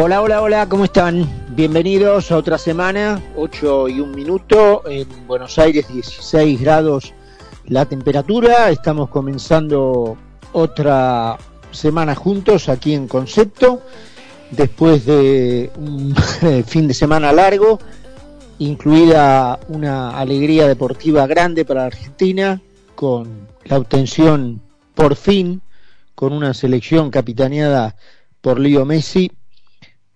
Hola, hola, hola, ¿cómo están? Bienvenidos a otra semana, 8 y un minuto, en Buenos Aires 16 grados la temperatura, estamos comenzando otra semana juntos aquí en Concepto, después de un fin de semana largo, incluida una alegría deportiva grande para Argentina, con la obtención por fin, con una selección capitaneada por Leo Messi,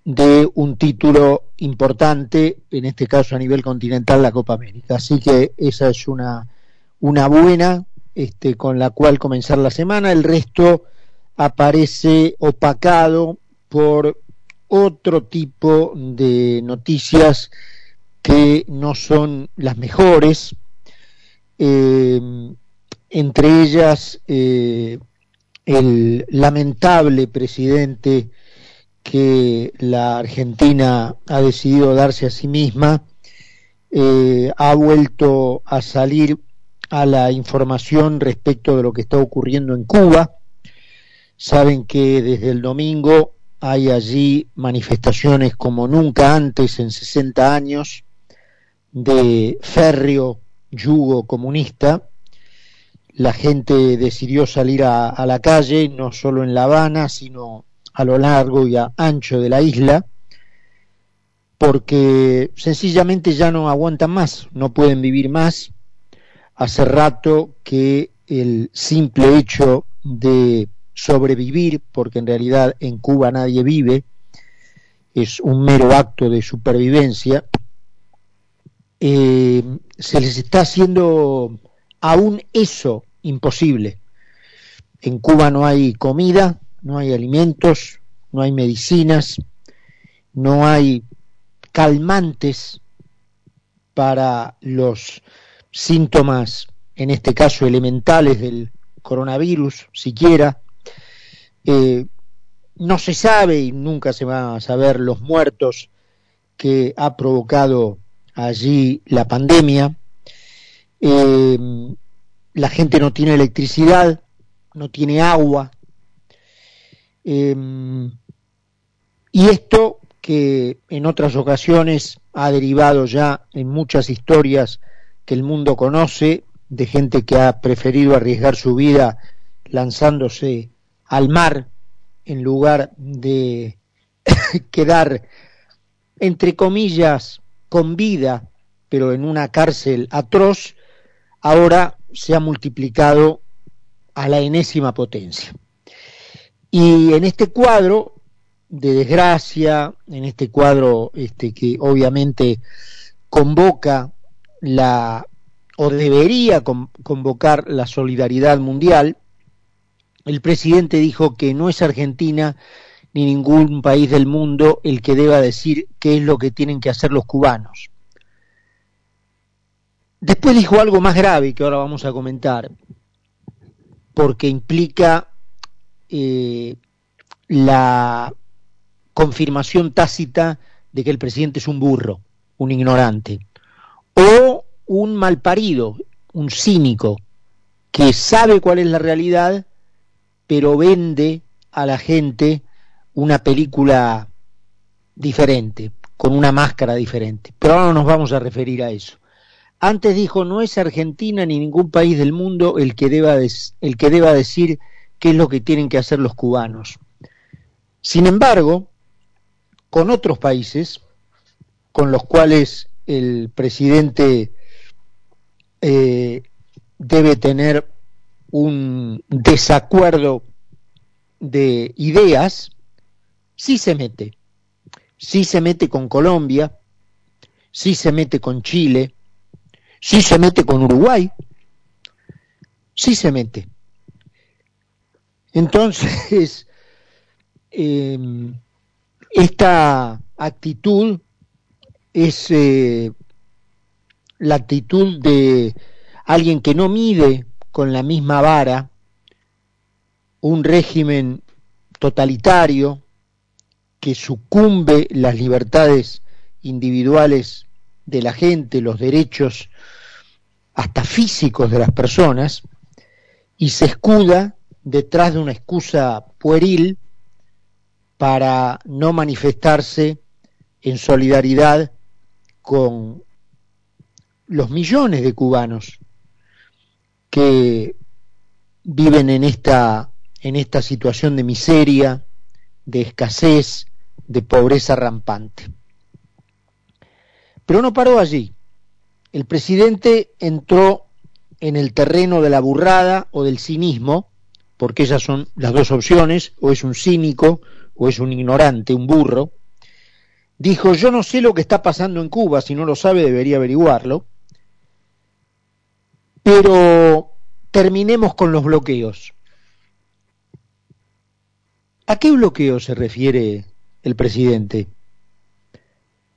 de un título importante, en este caso a nivel continental, la Copa América. Así que esa es una, una buena este, con la cual comenzar la semana. El resto aparece opacado por otro tipo de noticias que no son las mejores, eh, entre ellas eh, el lamentable presidente que la Argentina ha decidido darse a sí misma, eh, ha vuelto a salir a la información respecto de lo que está ocurriendo en Cuba. Saben que desde el domingo hay allí manifestaciones como nunca antes en 60 años de férreo yugo comunista. La gente decidió salir a, a la calle, no solo en La Habana, sino a lo largo y a ancho de la isla, porque sencillamente ya no aguantan más, no pueden vivir más. Hace rato que el simple hecho de sobrevivir, porque en realidad en Cuba nadie vive, es un mero acto de supervivencia, eh, se les está haciendo aún eso imposible. En Cuba no hay comida, no hay alimentos, no hay medicinas, no hay calmantes para los síntomas, en este caso elementales del coronavirus, siquiera. Eh, no se sabe y nunca se va a saber los muertos que ha provocado allí la pandemia. Eh, la gente no tiene electricidad, no tiene agua, Em, y esto que en otras ocasiones ha derivado ya en muchas historias que el mundo conoce, de gente que ha preferido arriesgar su vida lanzándose al mar en lugar de quedar, entre comillas, con vida, pero en una cárcel atroz, ahora se ha multiplicado a la enésima potencia. Y en este cuadro de desgracia, en este cuadro este, que obviamente convoca la o debería convocar la solidaridad mundial, el presidente dijo que no es Argentina ni ningún país del mundo el que deba decir qué es lo que tienen que hacer los cubanos. Después dijo algo más grave que ahora vamos a comentar, porque implica eh, la confirmación tácita de que el presidente es un burro, un ignorante, o un malparido, un cínico, que sabe cuál es la realidad, pero vende a la gente una película diferente, con una máscara diferente. Pero ahora no nos vamos a referir a eso. Antes dijo, no es Argentina ni ningún país del mundo el que deba, el que deba decir qué es lo que tienen que hacer los cubanos. Sin embargo, con otros países, con los cuales el presidente eh, debe tener un desacuerdo de ideas, sí se mete. Sí se mete con Colombia, sí se mete con Chile, sí se mete con Uruguay, sí se mete. Entonces, em, esta actitud es eh, la actitud de alguien que no mide con la misma vara un régimen totalitario que sucumbe las libertades individuales de la gente, los derechos hasta físicos de las personas, y se escuda detrás de una excusa pueril para no manifestarse en solidaridad con los millones de cubanos que viven en esta, en esta situación de miseria, de escasez, de pobreza rampante. Pero no paró allí. El presidente entró en el terreno de la burrada o del cinismo, porque esas son las dos opciones, o es un cínico o es un ignorante, un burro. Dijo, yo no sé lo que está pasando en Cuba, si no lo sabe debería averiguarlo, pero terminemos con los bloqueos. ¿A qué bloqueo se refiere el presidente?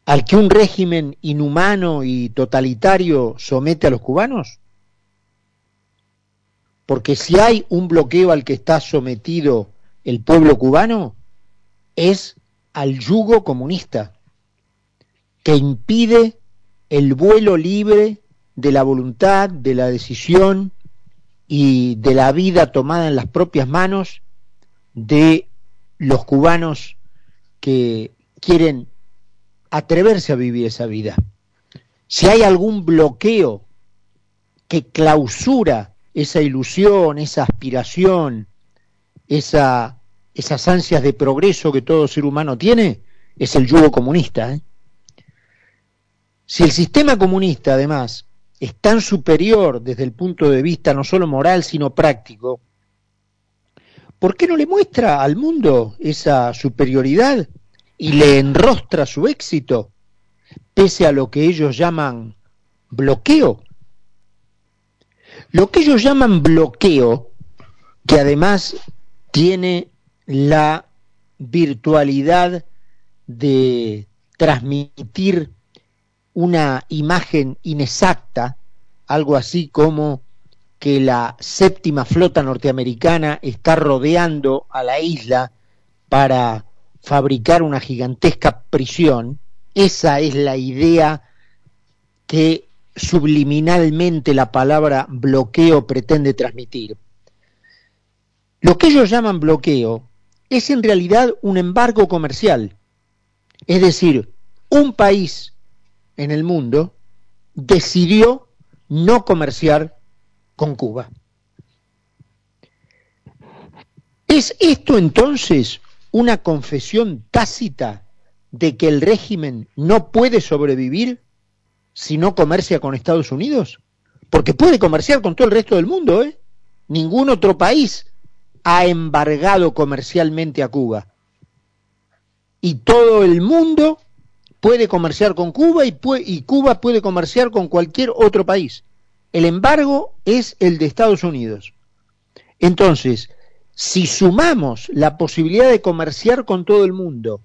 ¿Al que un régimen inhumano y totalitario somete a los cubanos? Porque si hay un bloqueo al que está sometido el pueblo cubano, es al yugo comunista, que impide el vuelo libre de la voluntad, de la decisión y de la vida tomada en las propias manos de los cubanos que quieren atreverse a vivir esa vida. Si hay algún bloqueo que clausura esa ilusión, esa aspiración, esa, esas ansias de progreso que todo ser humano tiene, es el yugo comunista. ¿eh? Si el sistema comunista, además, es tan superior desde el punto de vista no solo moral, sino práctico, ¿por qué no le muestra al mundo esa superioridad y le enrostra su éxito, pese a lo que ellos llaman bloqueo? Lo que ellos llaman bloqueo, que además tiene la virtualidad de transmitir una imagen inexacta, algo así como que la séptima flota norteamericana está rodeando a la isla para fabricar una gigantesca prisión, esa es la idea que subliminalmente la palabra bloqueo pretende transmitir. Lo que ellos llaman bloqueo es en realidad un embargo comercial, es decir, un país en el mundo decidió no comerciar con Cuba. ¿Es esto entonces una confesión tácita de que el régimen no puede sobrevivir si no comercia con Estados Unidos? Porque puede comerciar con todo el resto del mundo, ¿eh? Ningún otro país ha embargado comercialmente a Cuba. Y todo el mundo puede comerciar con Cuba y, y, Cuba puede comerciar con cualquier otro país. El embargo es el de Estados Unidos. Entonces, si sumamos la posibilidad de comerciar con todo el mundo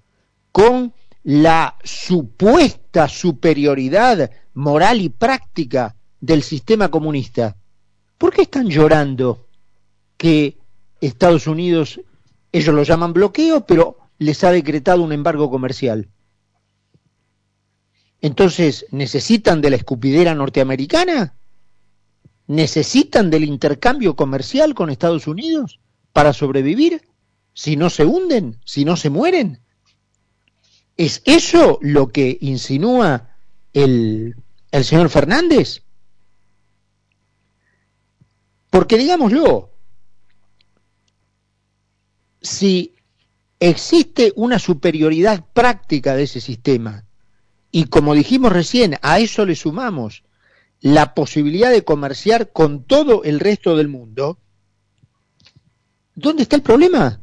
con la supuesta superioridad moral y práctica del sistema comunista, ¿por qué están llorando que Estados Unidos, ellos lo llaman bloqueo, pero les ha decretado un embargo comercial? Entonces, ¿necesitan de la escupidera norteamericana? ¿Necesitan del intercambio comercial con Estados Unidos para sobrevivir? Si no se hunden, si no se mueren. ¿Es eso lo que insinúa el, el señor Fernández? Porque digámoslo, si existe una superioridad práctica de ese sistema, y como dijimos recién, a eso le sumamos la posibilidad de comerciar con todo el resto del mundo, ¿dónde está el problema?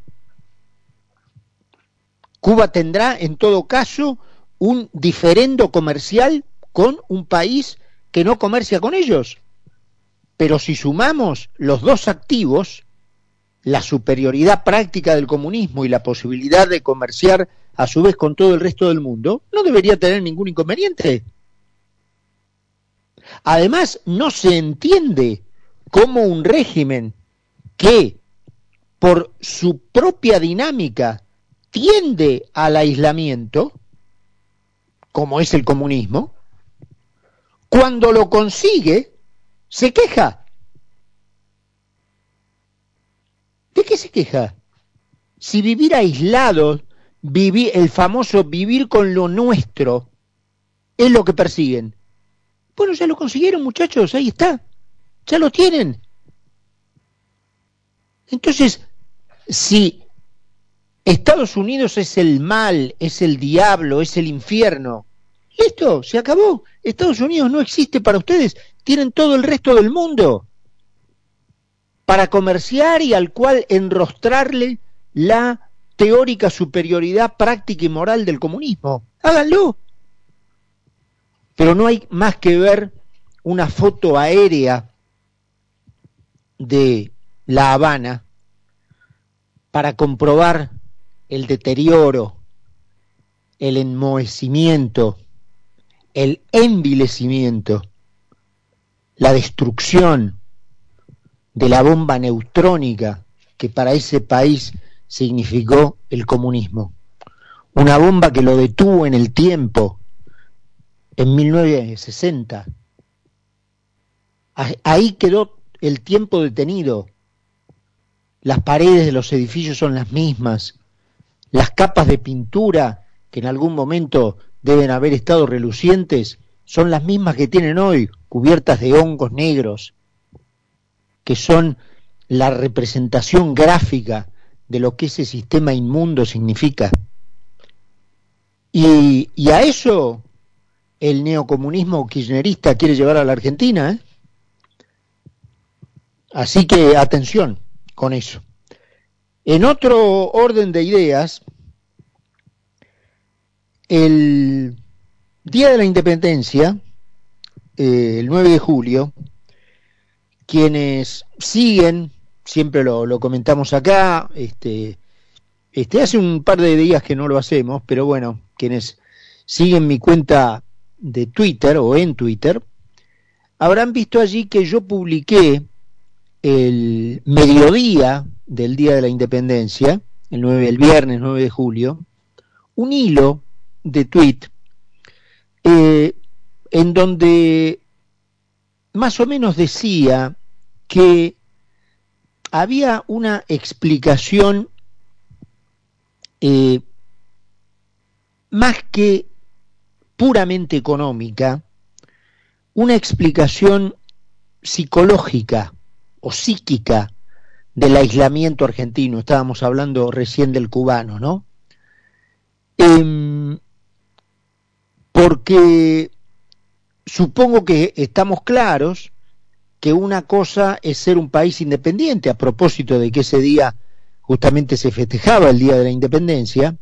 Cuba tendrá en todo caso un diferendo comercial con un país que no comercia con ellos. Pero si sumamos los dos activos, la superioridad práctica del comunismo y la posibilidad de comerciar a su vez con todo el resto del mundo, no debería tener ningún inconveniente. Además, no se entiende cómo un régimen que por su propia dinámica tiende al aislamiento, como es el comunismo, cuando lo consigue, se queja. ¿De qué se queja? Si vivir aislado vivir, el famoso vivir con lo nuestro, es lo que persiguen. Bueno, ya lo consiguieron, muchachos, ahí está. Ya lo tienen. Entonces, si Estados Unidos es el mal, es el diablo, es el infierno, listo, se acabó. Estados Unidos no existe para ustedes, tienen todo el resto del mundo para comerciar y al cual enrostrarle la teórica superioridad práctica y moral del comunismo. Háganlo. Pero no hay más que ver una foto aérea de La Habana para comprobar el deterioro, el enmohecimiento, el envilecimiento, la destrucción de la bomba neutrónica que para ese país significó el comunismo. Una bomba que lo detuvo en el tiempo, en 1960. Ahí quedó el tiempo detenido. Las paredes de los edificios son las mismas. Las capas de pintura que en algún momento deben haber estado relucientes son las mismas que tienen hoy, cubiertas de hongos negros, que son la representación gráfica de lo que ese sistema inmundo significa. Y, a eso el neocomunismo kirchnerista quiere llevar a la Argentina. ¿eh? Así que atención con eso. En otro orden de ideas, el Día de la Independencia, eh, el 9 de julio, quienes siguen, siempre lo, comentamos acá, este, este, hace un par de días que no lo hacemos, pero bueno, quienes siguen mi cuenta de Twitter o en Twitter, habrán visto allí que yo publiqué el mediodía del Día de la Independencia, el, 9, el viernes 9 de julio, un hilo de tweet eh, en donde más o menos decía que había una explicación eh, más que puramente económica, una explicación psicológica o psíquica del aislamiento argentino. Estábamos hablando recién del cubano, ¿no? Em, porque supongo que estamos claros que una cosa es ser un país independiente, a propósito de que ese día justamente se festejaba el Día de la Independencia,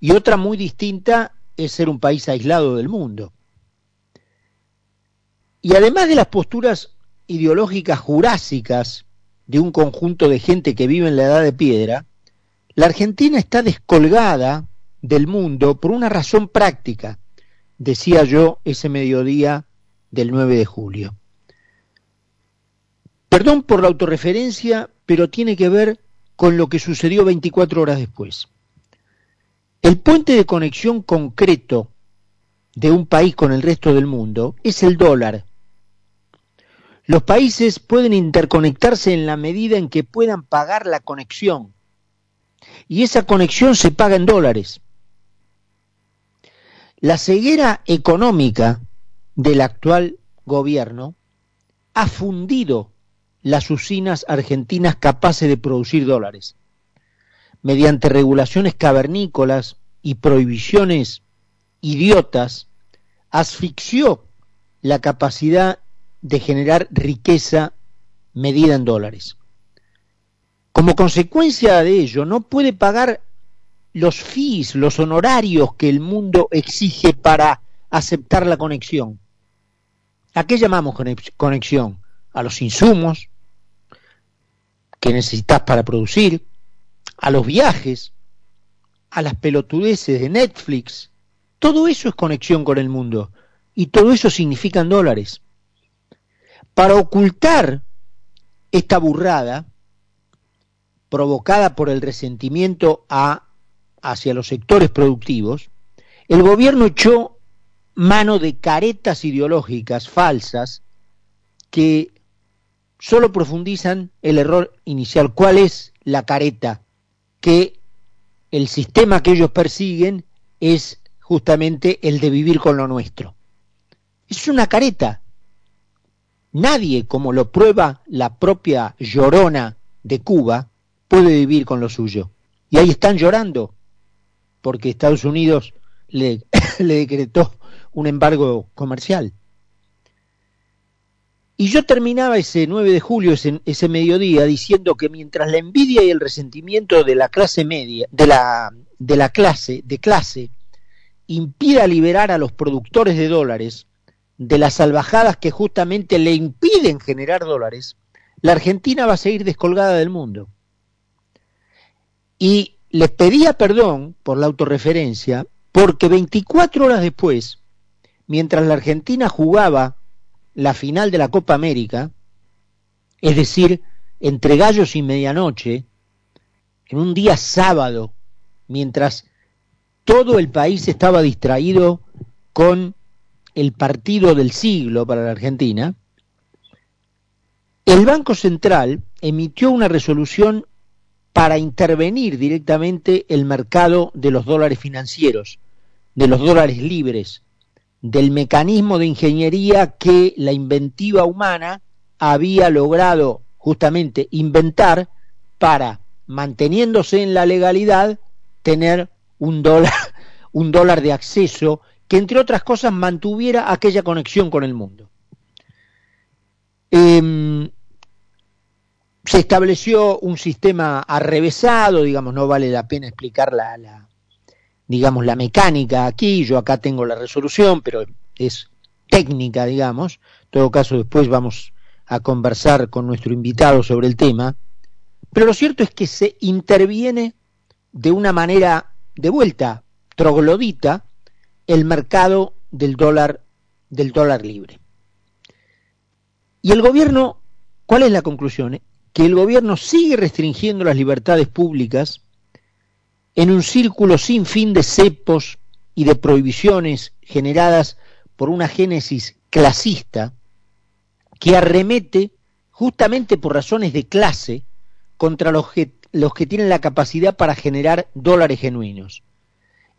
y otra muy distinta es ser un país aislado del mundo. Y además de las posturas ideológicas jurásicas de un conjunto de gente que vive en la edad de piedra, la Argentina está descolgada del mundo por una razón práctica, decía yo ese mediodía del 9 de julio. Perdón por la autorreferencia, pero tiene que ver con lo que sucedió 24 horas después. El puente de conexión concreto de un país con el resto del mundo es el dólar. Los países pueden interconectarse en la medida en que puedan pagar la conexión. Y esa conexión se paga en dólares. La ceguera económica del actual gobierno ha fundido las usinas argentinas capaces de producir dólares mediante regulaciones cavernícolas y prohibiciones idiotas, asfixió la capacidad de generar riqueza medida en dólares. Como consecuencia de ello, no puede pagar los fees, los honorarios que el mundo exige para aceptar la conexión. ¿A qué llamamos conexión? A los insumos que necesitas para producir, a los viajes, a las pelotudeces de Netflix. Todo eso es conexión con el mundo y todo eso significan dólares. Para ocultar esta burrada provocada por el resentimiento a, hacia los sectores productivos, el gobierno echó mano de caretas ideológicas falsas que solo profundizan el error inicial. ¿Cuál es la careta? que el sistema que ellos persiguen es justamente el de vivir con lo nuestro. Es una careta. Nadie, como lo prueba la propia llorona de Cuba, puede vivir con lo suyo. Y ahí están llorando, porque Estados Unidos le, decretó un embargo comercial. Y yo terminaba ese 9 de julio, ese, ese, mediodía, diciendo que mientras la envidia y el resentimiento de la clase media, de la, de la clase, de clase, impida liberar a los productores de dólares de las salvajadas que justamente le impiden generar dólares, la Argentina va a seguir descolgada del mundo. Y les pedía perdón por la autorreferencia, porque 24 horas después, mientras la Argentina jugaba la final de la Copa América, es decir, entre gallos y medianoche, en un día sábado, mientras todo el país estaba distraído con el partido del siglo para la Argentina, el Banco Central emitió una resolución para intervenir directamente el mercado de los dólares financieros, de los dólares libres, del mecanismo de ingeniería que la inventiva humana había logrado justamente inventar para, manteniéndose en la legalidad, tener un dólar, un dólar de acceso que, entre otras cosas, mantuviera aquella conexión con el mundo. Eh, se estableció un sistema arrevesado, digamos, no vale la pena explicar la digamos, la mecánica aquí, yo acá tengo la resolución, pero es técnica, digamos. En todo caso, después vamos a conversar con nuestro invitado sobre el tema. Pero lo cierto es que se interviene de una manera de vuelta troglodita el mercado del dólar del dólar libre. Y el gobierno, ¿cuál es la conclusión? Que el gobierno sigue restringiendo las libertades públicas en un círculo sin fin de cepos y de prohibiciones generadas por una génesis clasista que arremete justamente por razones de clase contra los que, los que tienen la capacidad para generar dólares genuinos.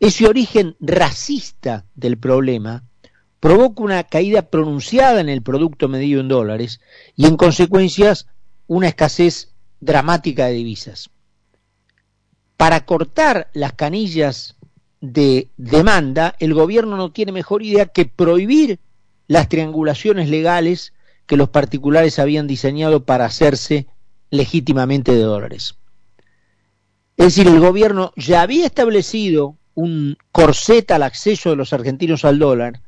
Ese origen racista del problema provoca una caída pronunciada en el producto medido en dólares y en consecuencias una escasez dramática de divisas para cortar las canillas de demanda, el gobierno no tiene mejor idea que prohibir las triangulaciones legales que los particulares habían diseñado para hacerse legítimamente de dólares. Es decir, el gobierno ya había establecido un corset al acceso de los argentinos al dólar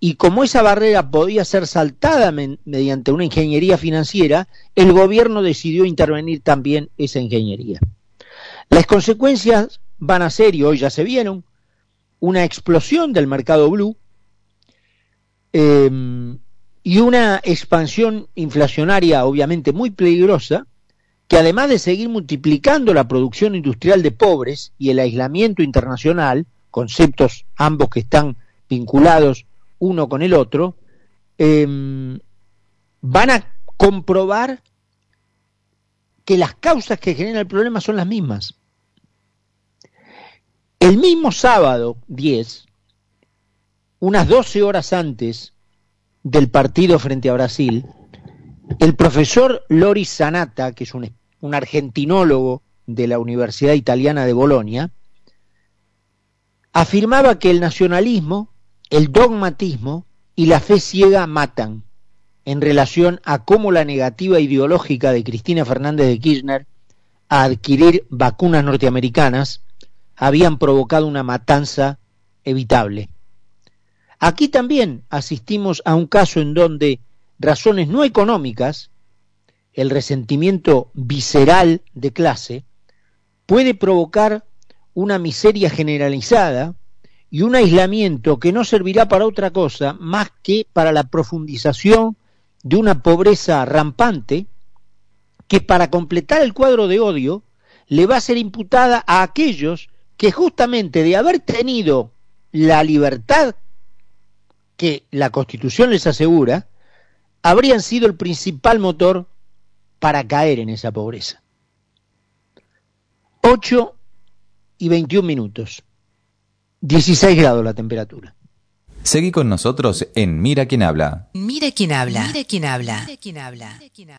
y como esa barrera podía ser saltada mediante una ingeniería financiera, el gobierno decidió intervenir también esa ingeniería. Las consecuencias van a ser, y hoy ya se vieron, una explosión del mercado blue eh, y una expansión inflacionaria obviamente muy peligrosa, que además de seguir multiplicando la producción industrial de pobres y el aislamiento internacional, conceptos ambos que están vinculados uno con el otro, eh, van a comprobar que las causas que generan el problema son las mismas. El mismo sábado 10, unas 12 horas antes del partido frente a Brasil, el profesor Loris Sanata, que es un, un argentinólogo de la Universidad Italiana de Bolonia, afirmaba que el nacionalismo, el dogmatismo y la fe ciega matan en relación a cómo la negativa ideológica de Cristina Fernández de Kirchner a adquirir vacunas norteamericanas habían provocado una matanza evitable. Aquí también asistimos a un caso en donde razones no económicas, el resentimiento visceral de clase, puede provocar una miseria generalizada y un aislamiento que no servirá para otra cosa más que para la profundización de una pobreza rampante que para completar el cuadro de odio le va a ser imputada a aquellos que justamente de haber tenido la libertad que la Constitución les asegura, habrían sido el principal motor para caer en esa pobreza. Ocho y 21 minutos. 16 grados la temperatura. Seguí con nosotros en Mira quién habla. Mira quién habla. Mira quién habla. Mira quién habla.